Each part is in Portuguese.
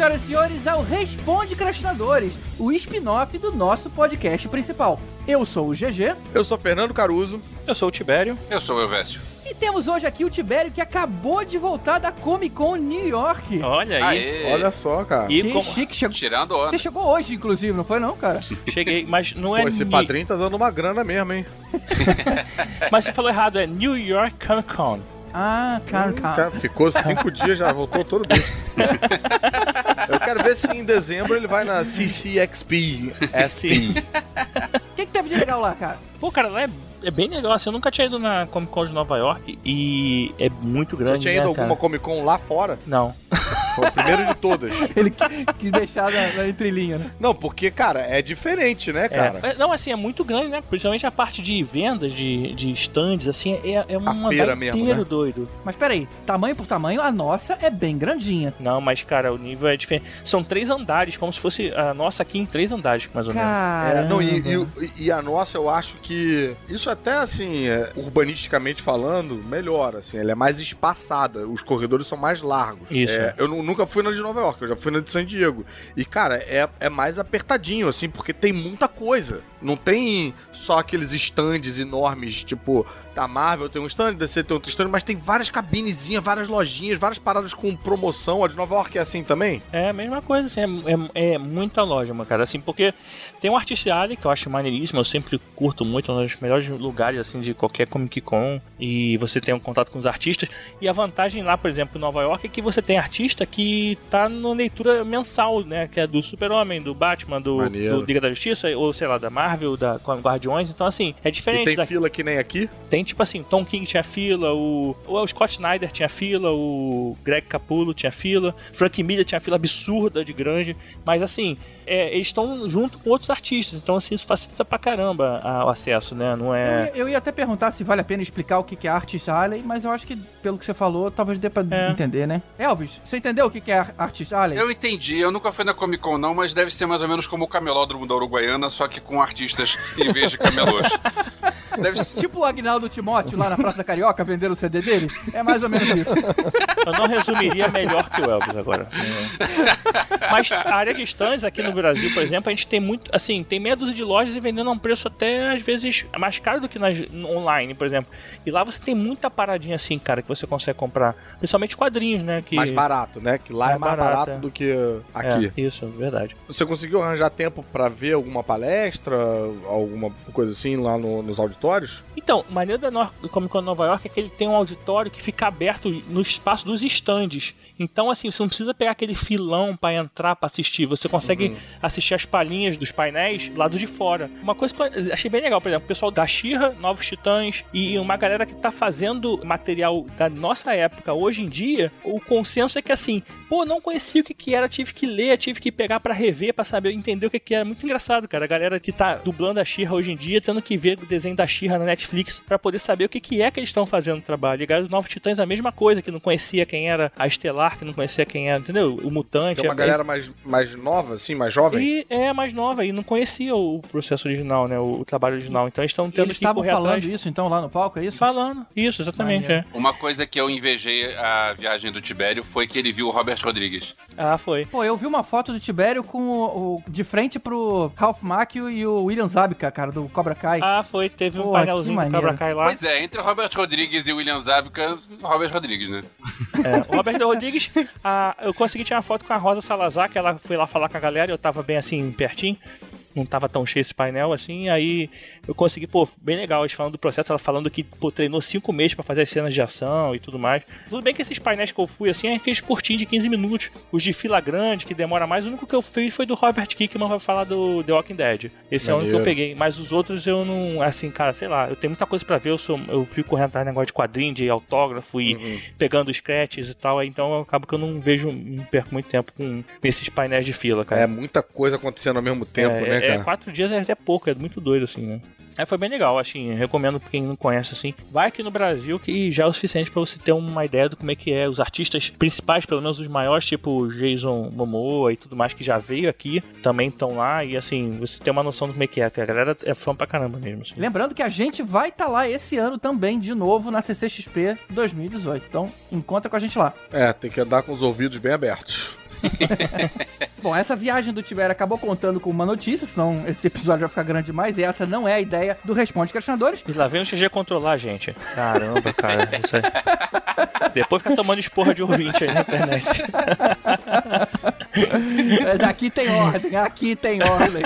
senhoras e senhores, ao Responde Crastinadores, o spin-off do nosso podcast principal. Eu sou o GG. Eu sou Fernando Caruso. Eu sou o Tibério. Eu sou o Elvésio. E temos hoje aqui o Tibério que acabou de voltar da Comic Con New York. Olha aí. Aê. Olha só, cara. E que como... chique, chegou. Tirando onda. Você chegou hoje, inclusive, não foi não, cara? Cheguei, mas não é Pô, esse Ni- padrinho tá dando uma grana mesmo, hein? Mas você falou errado, é New York Comic Con. Ah, cara, Hum, cara. ficou cinco dias, já voltou todo besta. Eu quero ver se em dezembro ele vai na CCXP. SP. O que, que teve de legal lá, cara? Pô, cara, lá é, é bem legal. Assim, eu nunca tinha ido na Comic Con de Nova York e é muito grande, tinha né, ido cara? alguma Comic Con lá fora? Não. Foi o primeiro de todas. Ele quis deixar na, na entrelinha, né? Não, porque, cara, é diferente, né, cara? É, não, assim, é muito grande, né? Principalmente a parte de vendas, de, de stands, assim, é, é uma feira vai mesmo, inteiro né? doido. Mas peraí, tamanho por tamanho, a nossa é bem grandinha. Não, mas, cara, o nível é diferente. São três andares, como se fosse a nossa aqui em três andares, mais ou menos. Cara, É, não, e, e- e a nossa, eu acho que isso até assim, é, urbanisticamente falando, melhor, assim, ela é mais espaçada, os corredores são mais largos. Isso. É, eu nu- nunca fui na de Nova York, eu já fui na de San Diego. E, cara, é, é mais apertadinho, assim, porque tem muita coisa. Não tem só aqueles stands enormes, tipo, da Marvel tem um stand, DC tem outro stand, mas tem várias cabinezinhas, várias lojinhas, várias paradas com promoção. A de Nova York é assim também? É a mesma coisa, assim, é, é, é muita loja, meu cara, assim, porque tem um Artist Alley que eu acho maneiríssimo, eu sempre curto muito, é um dos melhores lugares, assim, de qualquer Comic Con, e você tem um contato com os artistas, e a vantagem lá, por exemplo, em Nova York, é que você tem artista que tá na leitura mensal, né, que é do Super-Homem, do Batman, do, do Liga da Justiça, ou sei lá, da Marvel, da Guardiões, então assim, é E diferente tem da, fila que nem aqui? tem tipo assim, Tom King tinha fila, o, o Scott Snyder tinha fila, o Greg Capullo tinha fila, Frank Miller tinha fila absurda de grande, mas assim, é, eles estão junto com outros artistas, então assim, isso facilita pra caramba a- o acesso, né? Não Eu, é. ia, eu ia até perguntar se vale a pena explicar o que que é Artist Alley, mas eu acho que, pelo que você falou, talvez dê pra É. entender, né? Elvis, você entendeu o que que é Artist Alley? Eu entendi, eu nunca fui na Comic Con não, mas deve ser mais ou menos como o camelódromo da Uruguaiana, só que com artistas em vez de camelôs. Deve ser... Tipo o Agnaldo Timóteo lá na Praça da Carioca vendendo o CD dele? É mais ou menos isso. Eu não resumiria melhor que o Elvis agora. É. Mas a área de stands aqui no Brasil, por exemplo, a gente tem muito, assim, tem meia dúzia de lojas e vendendo a um preço até às vezes mais caro do que nas online, por exemplo. E lá você tem muita paradinha assim, cara, que você consegue comprar, principalmente quadrinhos, né? Que Mais barato, né? Que lá é Mais mais barato, barato, é. do que aqui. É, isso, verdade. Você conseguiu arranjar tempo pra ver alguma palestra, alguma coisa assim lá no- nos auditórios? Então, maneiro da Comic Con Nova York é que ele tem um auditório que fica aberto no espaço dos estandes. Então, assim, você não precisa pegar aquele filão pra entrar pra assistir. Você consegue assistir as palhinhas dos painéis do lado de fora. Uma coisa que eu achei bem legal, por exemplo, o pessoal da Xirra, Novos Titãs e uma galera que tá fazendo material da nossa época hoje em dia, o consenso é que assim, pô, não conhecia o que, que era, tive que ler, tive que pegar pra rever, pra saber, entender o que, que era. Muito engraçado, cara. A galera que tá dublando a Xirra hoje em dia, tendo que ver o desenho da Xirra na Netflix pra poder saber o que, que é que eles estão fazendo no trabalho. E galera dos Novos Titãs a mesma coisa, que não conhecia quem era a Estelar, que não conhecia quem era, entendeu? O Mutante. Tem uma é- galera mais, mais nova, assim, mais jovem? e é mais nova e não conhecia o processo original, né? O, o trabalho original. Então eles estão tendo Eles que estavam falando atrás. isso então lá no palco, é isso? Falando. Isso, exatamente. É. Uma coisa que eu invejei a viagem do Tibério foi que ele viu o Robert Rodrigues. Ah, foi. Pô, eu vi uma foto do Tibério com o, o- de frente pro Ralph Macchio e o William Zabka, cara, do Cobra Kai. Ah, foi. Teve um Porra, painelzinho do maneiro. Kai lá. Pois é, entre o Robert Rodrigues e o William Zabka, Robert Rodrigues, né? É, o Roberto Rodrigues, a- eu consegui tirar uma foto com a Rosa Salazar, que ela foi lá falar com a galera, eu tava bem assim, pertinho. Não tava tão cheio esse painel assim, aí eu consegui, pô, bem legal, eles falando do processo, ela falando que, pô, treinou cinco meses pra fazer as cenas de ação e tudo mais. Tudo bem que esses painéis que eu fui, assim, eu fiz curtinho de 15 minutos. Os de fila grande, que demora mais, o único que eu fiz foi do Robert Kickman pra falar do The Walking Dead. Esse é o único que eu Maneiro. peguei, mas os outros eu não, assim, cara, sei lá, eu tenho muita coisa pra ver, eu, sou, eu fico correndo atrás negócio de quadrinho, de autógrafo e pegando scratches e tal, aí então eu acabo que eu não vejo, não perco muito tempo com nesses painéis de fila, cara. É muita coisa acontecendo ao mesmo tempo, é, né, é- cara? quatro dias é até pouco, é muito doido, assim, né? Aí foi bem legal, assim, recomendo pra quem não conhece, assim. Vai aqui no Brasil que já é o suficiente pra você ter uma ideia do como é que é. Os artistas principais, pelo menos os maiores, tipo o Jason Momoa e tudo mais, que já veio aqui, também estão lá. E assim, você tem uma noção do como é que é, que a galera é fã pra caramba mesmo. Assim. Lembrando que a gente vai estar lá esse ano também, de novo, na CCXP 2018. Então, encontra com a gente lá. É, tem que andar com os ouvidos bem abertos. Bom, essa viagem do Tibério acabou contando com uma notícia, senão esse episódio vai ficar grande demais, e essa não é a ideia do Responde Questionadores. E lá vem o GG controlar a gente. Caramba, cara. Isso aí. Depois fica tomando esporra de ouvinte aí na internet. Mas aqui tem ordem, aqui tem ordem.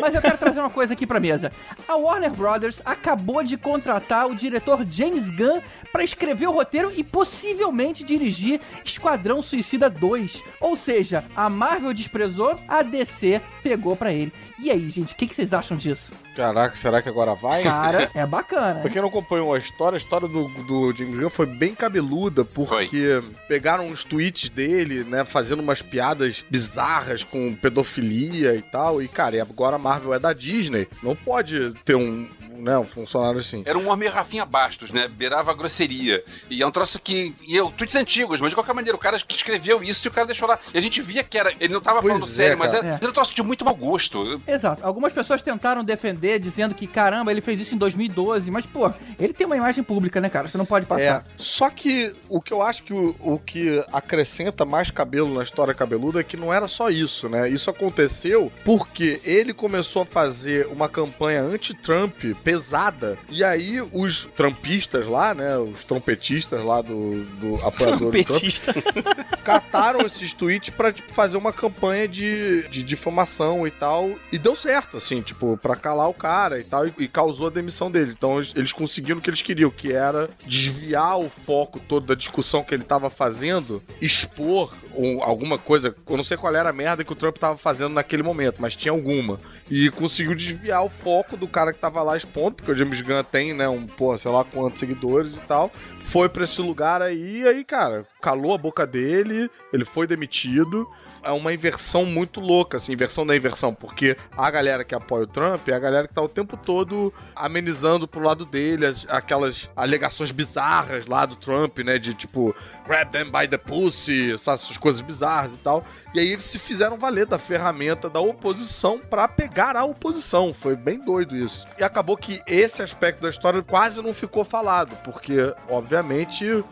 Mas eu quero trazer uma coisa aqui pra mesa. A Warner Brothers acabou de contratar o diretor James Gunn para escrever o roteiro e possivelmente dirigir Esquadrão Suicida 2. Ou seja, a Marvel desprezou, a DC pegou pra ele. E aí, gente, o que, que vocês acham disso? Caraca, será que agora vai? Cara, é bacana. Pra quem não acompanhou a história, a história do, do James Gunn foi bem cabeluda, porque pegaram uns tweets dele, né, fazendo umas piadas bizarras com pedofilia e tal, e cara, e agora a Marvel é da Disney, não pode ter um, né, um funcionário assim. Era um homem Rafinha Bastos, né? Beirava a grosseria. E é um troço que. E eu, tweets antigos, mas de qualquer maneira, o cara que escreveu isso e o cara deixou lá. E a gente via que era. Ele não tava Pois falando é, sério, mas cara. era, era um troço de muito mau gosto. Exato. Algumas pessoas tentaram defender, dizendo que, caramba, ele fez isso em 2012. Mas, pô, ele tem uma imagem pública, né, cara? Você não pode É, passar. só que o que eu acho que o, o que acrescenta mais cabelo na história cabeluda é que não era só isso, né? Isso aconteceu porque ele começou a fazer uma campanha anti-Trump pesada. E aí os trumpistas lá, né? Os trompetistas lá do, do apoiador do Trump cataram esses tweets pra tipo, fazer uma campanha de, de difamação e tal. E deu certo, assim, tipo, pra calar o cara e tal. E, e causou a demissão dele. Então eles, eles conseguiram o que eles queriam, que era desviar o foco todo da discussão que ele tava fazendo, expor um- alguma coisa. Eu não sei qual era a merda que o Trump tava fazendo naquele momento, mas tinha alguma. E conseguiu desviar o foco do cara que tava lá expondo, porque o James Gunn tem, né, um, pô, sei lá quantos seguidores e tal. Foi pra esse lugar aí, aí, cara, calou a boca dele, ele foi demitido. É uma inversão muito louca, assim, inversão da inversão, porque a galera que apoia o Trump é a galera que tá o tempo todo amenizando pro lado dele as- aquelas alegações bizarras lá do Trump, né, de tipo, grab them by the pussy, essas coisas bizarras e tal. E aí eles se fizeram valer da ferramenta da oposição pra pegar a oposição. Foi bem doido isso. E acabou que esse aspecto da história quase não ficou falado, porque, obviamente,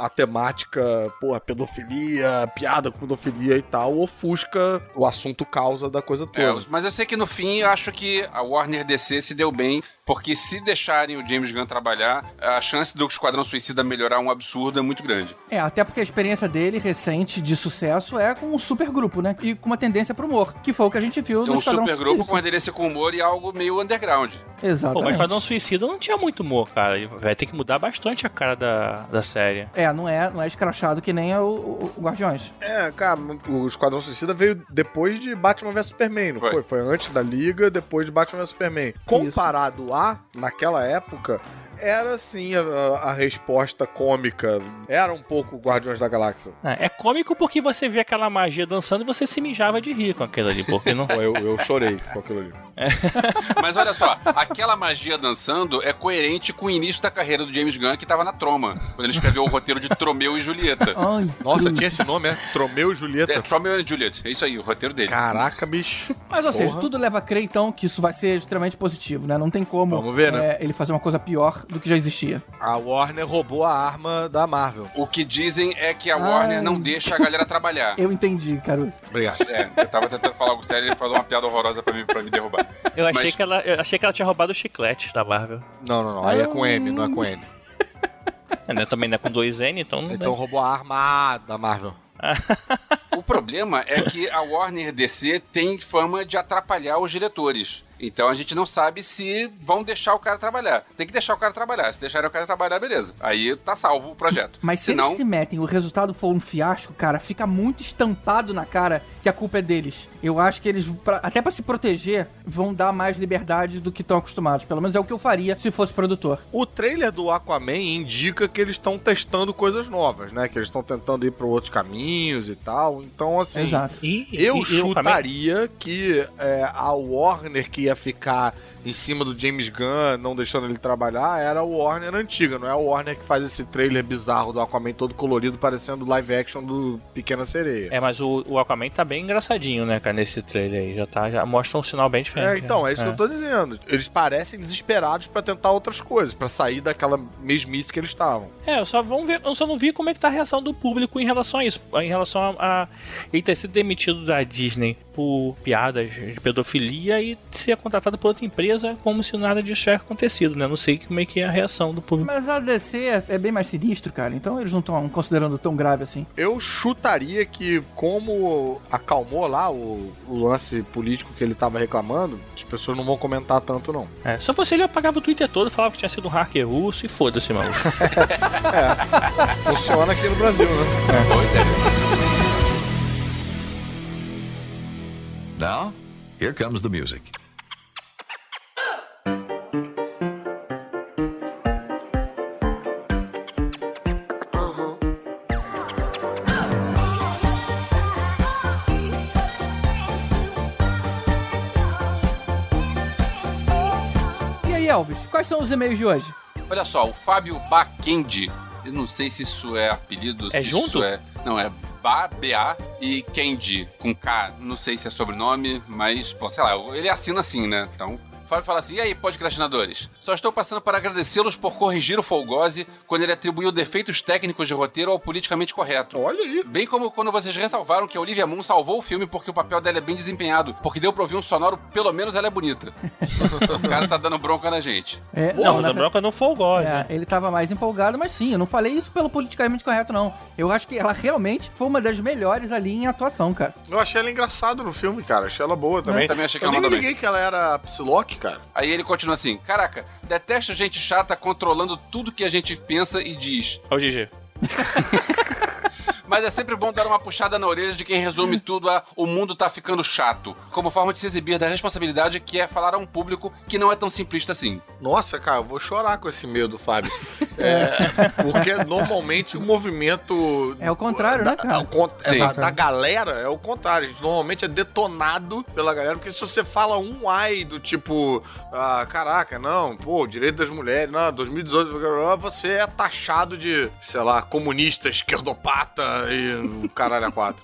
a temática, pô, a pedofilia, piada com pedofilia e tal, ofusca o assunto causa da coisa É, toda. mas eu sei que no fim eu acho que a Warner DC se deu bem, porque se deixarem o James Gunn trabalhar, a chance do Esquadrão Suicida melhorar um absurdo é muito grande. É, até porque a experiência dele recente de sucesso é com um supergrupo, né? E com uma tendência pro humor, que foi o que a gente viu É no um Esquadrão super grupo Suicida. com aderência com humor e algo meio underground. Pô, mas Exatamente. Esquadrão Suicida não tinha muito humor, cara. Vai ter que mudar bastante a cara da, da série. É, não é, não é escrachado que nem é o, o- o Guardiões. É, cara, o Esquadrão Suicida veio depois de Batman vs Superman, não foi? Foi. foi? antes da Liga, depois de Batman vs Superman. Comparado a, naquela época, era sim a, a resposta cômica. Era um pouco Guardiões da Galáxia. É, é cômico porque você vê aquela magia dançando e você se mijava de rir com aquilo ali, porque não. Eu, eu chorei com aquilo ali. Mas olha só, aquela magia dançando é coerente com o início da carreira do James Gunn, que tava na Troma, quando ele escreveu o roteiro de Tromeu e Julieta. Ai, Nossa, tinha esse nome, é? Tromeu e Julieta. É, Tromeu e Juliet, é isso aí, o roteiro dele. Caraca, bicho. Mas, ou seja, Porra. tudo leva a crer, então, que isso vai ser extremamente positivo, né? Não tem como Vamos ver, né? é, ele fazer uma coisa pior do que já existia. A Warner roubou a arma da Marvel. O que dizem é que a Ai. Warner não deixa a galera trabalhar. Eu entendi, Caruso. Obrigado. É, eu tava tentando falar algo sério e ele falou uma piada horrorosa pra mim, pra me derrubar. Eu achei, Mas- que ela, eu achei que ela tinha roubado o chiclete da Marvel. Não, não, não. Aí é com M, não é com N. É, né, Também não é com dois N, então não Então roubou a arma da Marvel. O problema é que a Warner DC tem fama de atrapalhar os diretores. Então a gente não sabe se vão deixar o cara trabalhar. Tem que deixar o cara trabalhar. Se deixarem o cara trabalhar, beleza. Aí tá salvo o projeto. Mas se Senão, eles se metem e o resultado for um fiasco, cara, fica muito estampado na cara que a culpa é deles. Eu acho que eles, pra- até pra se proteger, vão dar mais liberdade do que estão acostumados. Pelo menos é o que eu faria se fosse produtor. O trailer do Aquaman indica que eles estão testando coisas novas, né? Que eles estão tentando ir para outros caminhos e tal. Então, assim, Exato. E, eu e- e chutaria que é, a Warner que ia ia ficar em cima do James Gunn, não deixando ele trabalhar, era o Warner antiga, não é o Warner que faz esse trailer bizarro do Aquaman todo colorido, parecendo live action do Pequena Sereia. É, mas o, o Aquaman tá bem engraçadinho, né, cara, nesse trailer aí. Já, tá, já mostra um sinal bem diferente. É, então, é isso né? que eu tô dizendo. Eles parecem desesperados pra tentar outras coisas, pra sair daquela mesmice que eles estavam. É, eu só, vamos ver, eu só não vi como é que tá a reação do público em relação a isso. Em relação a, a ele ter sido demitido da Disney por piadas de pedofilia e ser contratado por outra empresa como se nada disso tivesse acontecido, né? Não sei como é que é a reação do público. Mas a DC é, é bem mais sinistro, cara. Então eles não estão considerando tão grave assim. Eu chutaria que, como acalmou lá o, o lance político que ele tava reclamando, as pessoas não vão comentar tanto, não. É, se eu fosse ele, eu apagava o Twitter todo, falava que tinha sido um hacker russo e foda-se, maluco. Funciona aqui no Brasil, né? Boa Now, here comes the music. E aí, Elvis, quais são os e-mails de hoje? Olha só, o Fábio Bakendi. Eu não sei se isso é apelido, É se junto? isso é. Não, é Ba, B-A e Kendi, com K. Não sei se é sobrenome, mas, bom, sei lá, ele assina assim, né? Então. Fábio fala assim: e aí, podcastinadores? Só estou passando para agradecê-los por corrigir o Folgose quando ele atribuiu defeitos técnicos de roteiro ao politicamente correto. Olha aí. Bem como quando vocês ressalvaram que a Olivia Munn salvou o filme porque o papel dela é bem desempenhado, porque deu pra ouvir um sonoro, pelo menos ela é bonita. o cara tá dando bronca na gente. É, não, na da bronca não foi o God, É, né? ele tava mais empolgado, mas sim, eu não falei isso pelo politicamente correto, não. Eu acho que ela realmente foi uma das melhores ali em atuação, cara. Eu achei ela engraçada no filme, cara. Achei ela boa também. Eu também achei que eu ela nem me mandou bem. liguei que ela era Psylocke, cara. Aí ele continua assim: Caraca, detesto gente chata controlando tudo que a gente pensa e diz. Ó o GG. Mas é sempre bom dar uma puxada na orelha de quem resume tudo a o mundo tá ficando chato, como forma de se exibir da responsabilidade que é falar a um público que não é tão simplista assim. Nossa, cara, eu vou chorar com esse medo, Fábio. É, porque normalmente o movimento. É o contrário, né, da, cara? é o con- é Sim. da, da galera é o contrário. A gente normalmente é detonado pela galera, porque se você fala um ai do tipo, ah, caraca, não, pô, direito das mulheres, não, 2018, você é taxado de, sei lá, comunista, esquerdopata e o caralho a quatro.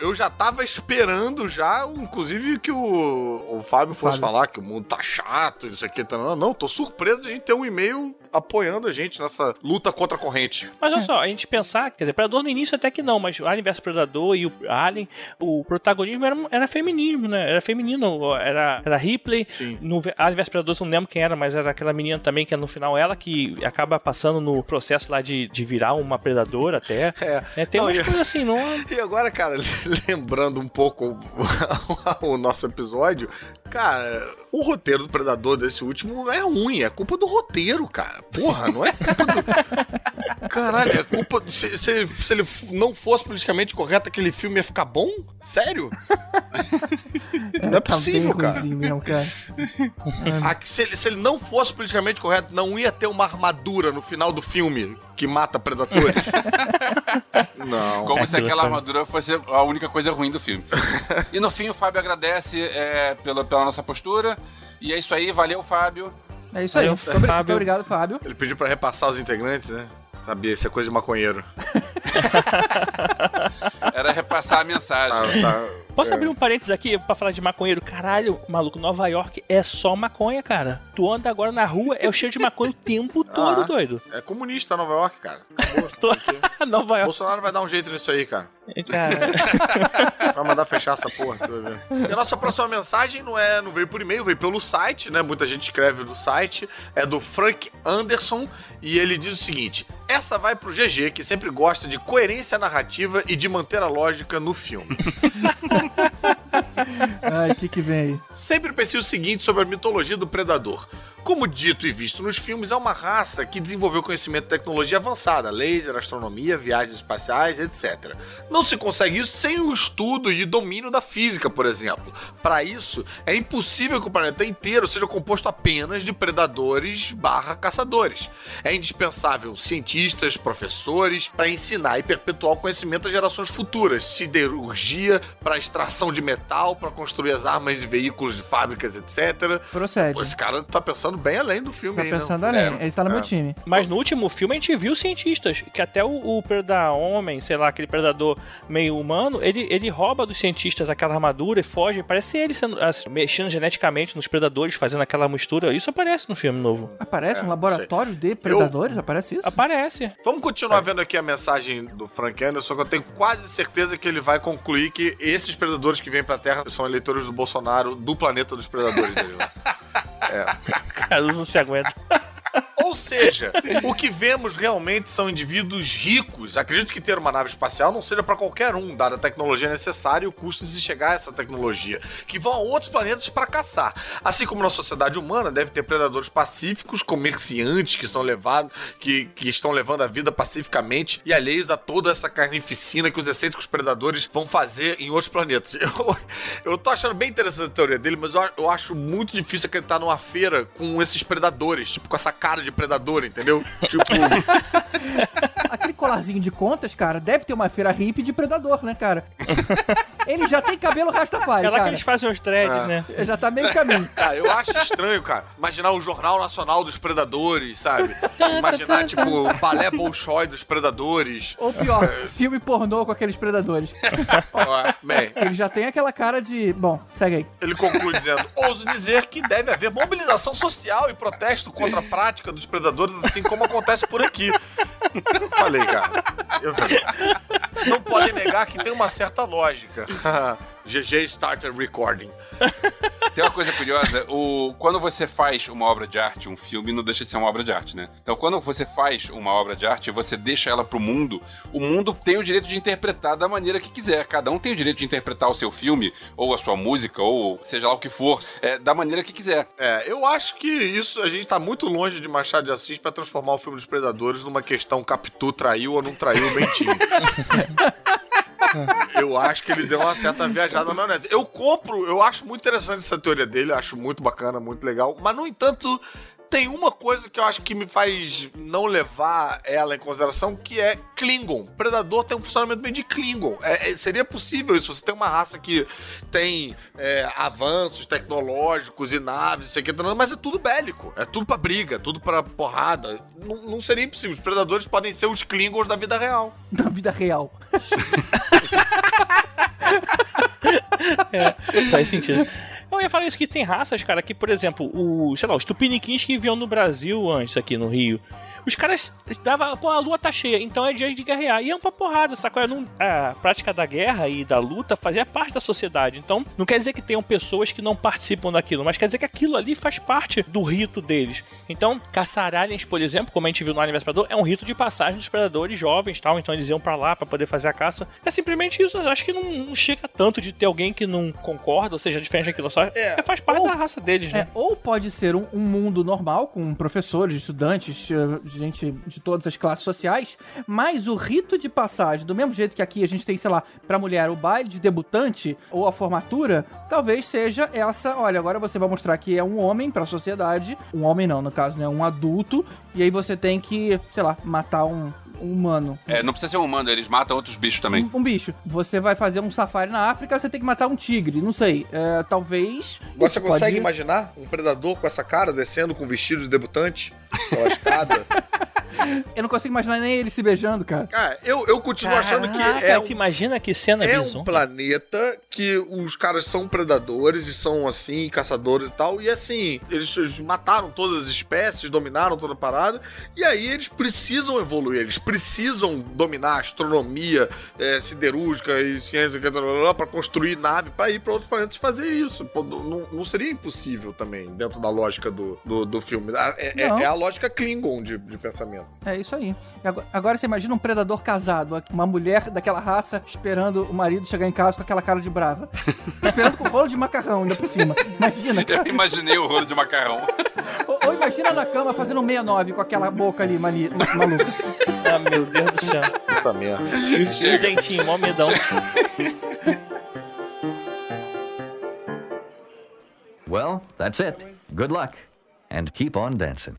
Eu já tava esperando já, inclusive, que o, o Fábio fosse Fábio. falar que o mundo tá chato, isso aqui, tá, não, não, tô surpreso de a gente ter um e-mail apoiando a gente nessa luta contra a corrente. Mas olha só, a gente pensar, quer dizer, Predador no início até que não, mas o Alien vs Predador e o Alien, o protagonismo era, era feminismo, né? Era feminino, era, era Ripley. Sim. No Alien vs Predador, não lembro quem era, mas era aquela menina também que é no final ela que acaba passando no processo lá de, de virar uma predadora até. É. É, tem Não, umas coisas assim, não. E agora, cara, lembrando um pouco o nosso episódio, cara, o roteiro do Predador desse último é ruim, é culpa do roteiro, cara. Porra, não é culpa do. Caralho, é culpa. do- Se, se, ele, se ele não fosse politicamente correto, aquele filme ia ficar bom? Sério? Não é Tá possível, bem cara. mesmo, cara. Ah, se, ele, se ele não fosse politicamente correto, não ia ter uma armadura no final do filme que mata predadores. não. Como É se aquela armadura fosse a única coisa ruim do filme. e no fim, o Fábio agradece é, pela, pela nossa postura. E é isso aí, valeu, Fábio. É isso aí. Valeu, Fábio. muito obrigado, Fábio. Ele pediu pra repassar os integrantes, né? Sabia, isso é coisa de maconheiro. Era repassar a mensagem. Tá, tá. Posso É. abrir um parênteses aqui pra falar de maconheiro? Caralho, maluco, Nova York é só maconha, cara. Tu anda agora na rua, é o cheiro de maconha o tempo todo, Ah. doido. É comunista Nova York, cara. Acabou. Tô- Nova York, Bolsonaro vai dar um jeito nisso aí, cara. cara. Vai mandar fechar essa porra, você vai ver. E a nossa próxima mensagem não é, não veio por e-mail, veio pelo site, né? Muita gente escreve do site. É do Frank Anderson e ele diz o seguinte: essa vai pro GG, que sempre gosta de coerência narrativa e de manter a lógica no filme. Ai, o que que vem aí? Sempre pensei o seguinte sobre a mitologia do predador. Como dito e visto nos filmes, é uma raça que desenvolveu conhecimento de tecnologia avançada, laser, astronomia, viagens espaciais, etc. Não se consegue isso sem o estudo e domínio da física, por exemplo. Para isso, é impossível que o planeta inteiro seja composto apenas de predadores barra caçadores. É indispensável cientistas, professores, para ensinar e perpetuar o conhecimento às gerações futuras, siderurgia para extração de metal pra construir as armas e veículos de fábricas, etc. Procede. Pô, esse cara tá pensando bem além do filme Tá aí, né? pensando além. É, Ele tá no é. meu time. Mas no último filme a gente viu cientistas, que até o, o predador homem, sei lá, aquele predador meio humano, ele, ele rouba dos cientistas aquela armadura e foge. Parece ele sendo, assim, mexendo geneticamente nos predadores, fazendo aquela mistura. Isso aparece no filme novo. Aparece É, um laboratório de predadores? Aparece isso? Aparece. Vamos continuar vendo aqui a mensagem do Frank Anderson, que eu tenho quase certeza que ele vai concluir que esses predadores que vêm pra Terra são eleitores do Bolsonaro do planeta dos predadores dele. né? Caruso não se aguenta. Ou seja, o que vemos realmente são indivíduos ricos. Acredito que ter uma nave espacial não seja para qualquer um, dada a tecnologia necessária e o custo de se chegar a essa tecnologia, que vão a outros planetas para caçar. Assim como na sociedade humana deve ter predadores pacíficos, comerciantes que são levados, que, que estão levando a vida pacificamente e alheios a toda essa carnificina que os excêntricos predadores vão fazer em outros planetas. Eu, eu tô achando bem interessante a teoria dele, mas eu, eu acho muito difícil acreditar numa feira com esses predadores, tipo, com essa cara de predador, entendeu? Tipo, Aquele colarzinho de contas, cara, deve ter uma feira hippie de predador, né, cara? Ele já tem cabelo Rastafari, É lá que cara. eles fazem os threads, Ah. né? Já tá meio caminho. cara, eu acho estranho, cara. Imaginar o Jornal Nacional dos Predadores, sabe? Imaginar, tipo, o Balé Bolshoi dos Predadores. Ou pior, filme pornô com aqueles predadores. Ele já tem aquela cara de. Bom, segue aí. ele conclui dizendo: ouso dizer que deve haver mobilização social e protesto contra a prática dos predadores, assim como acontece por aqui. Eu falei, cara. Eu falei. Não podem negar que tem uma certa lógica. GG Starter Recording. Tem uma coisa curiosa, o, quando você faz uma obra de arte, um filme, não deixa de ser uma obra de arte, né? Então, quando você faz uma obra de arte e você deixa ela pro mundo, o mundo tem o direito de interpretar da maneira que quiser. Cada um tem o direito de interpretar o seu filme, ou a sua música, ou seja lá o que for, é, da maneira que quiser. É, eu acho que isso a gente tá muito longe de Machado de Assis pra transformar o filme dos Predadores numa questão Capitu traiu ou não traiu o Bentinho. eu acho que ele deu uma certa viajada na maionese. Eu compro, eu acho muito interessante essa teoria dele, acho muito bacana, muito legal, mas no entanto. Tem uma coisa que eu acho que me faz não levar ela em consideração, que é Klingon. Predador tem um funcionamento bem de Klingon. É, é- seria possível isso. Você tem uma raça que tem é, avanços tecnológicos e naves, não sei o que, mas é tudo bélico. É tudo pra briga, tudo pra porrada. Não, não seria impossível. Os predadores podem ser os Klingons da vida real. Da vida real. Faz sentido. Eu ia falar isso que tem raças, cara, que, por exemplo, o, sei lá, os tupiniquins que viviam no Brasil antes, aqui no Rio. Os caras davam, pô, a lua tá cheia, então é dia de guerrear. Iam pra porrada, sacou? Não, a prática da guerra e da luta fazia parte da sociedade. Então, não quer dizer que tenham pessoas que não participam daquilo, mas quer dizer que aquilo ali faz parte do rito deles. Então, caçar aliens, por exemplo, como a gente viu no Anime Predador, é um rito de passagem dos predadores jovens tal. Então, eles iam pra lá pra poder fazer a caça. É simplesmente isso. Eu acho que não, não chega tanto de ter alguém que não concorda, ou seja, diferente daquilo só. É, É, faz parte ou- da raça deles, né? É, ou pode ser um, um mundo normal, com professores, estudantes, eh, gente de todas as classes sociais, mas o rito de passagem, do mesmo jeito que aqui a gente tem, sei lá, pra mulher o baile de debutante ou a formatura, talvez seja essa, olha, agora você vai mostrar que é um homem pra sociedade, um homem não, no caso, né, um adulto, e aí você tem que, sei lá, matar um, um humano. É, não precisa ser um humano, eles matam outros bichos também. Um, um bicho. Você vai fazer um safari na África, você tem que matar um tigre. Não sei. É, talvez. Você Pode- consegue imaginar um predador com essa cara descendo com vestido de debutante pela escada? Eu não consigo imaginar nem ele se beijando, cara. Cara, eu, eu continuo achando que Caraca, é um, imagina que cena é um planeta que os caras são predadores e são assim, caçadores e tal. E assim, eles mataram todas as espécies, dominaram toda a parada. E aí eles precisam evoluir, eles precisam dominar a astronomia é, siderúrgica e ciência para construir nave para ir para outros planetas fazer isso. Pô, não, não seria impossível também, dentro da lógica do, do, do filme. É, é- Não. é a lógica Klingon de, de pensamento. É isso aí. Agora, agora você imagina um predador casado, uma mulher daquela raça esperando o marido chegar em casa com aquela cara de brava. esperando com rolo de macarrão ainda por cima. Imagina, Eu imaginei o rolo de macarrão. Ou, ou imagina na cama fazendo um 69 com aquela boca ali mali, maluca. Ah, meu Deus do céu. Puta merda. E o dentinho, mó medão. Well, that's it. Good luck. And keep on dancing.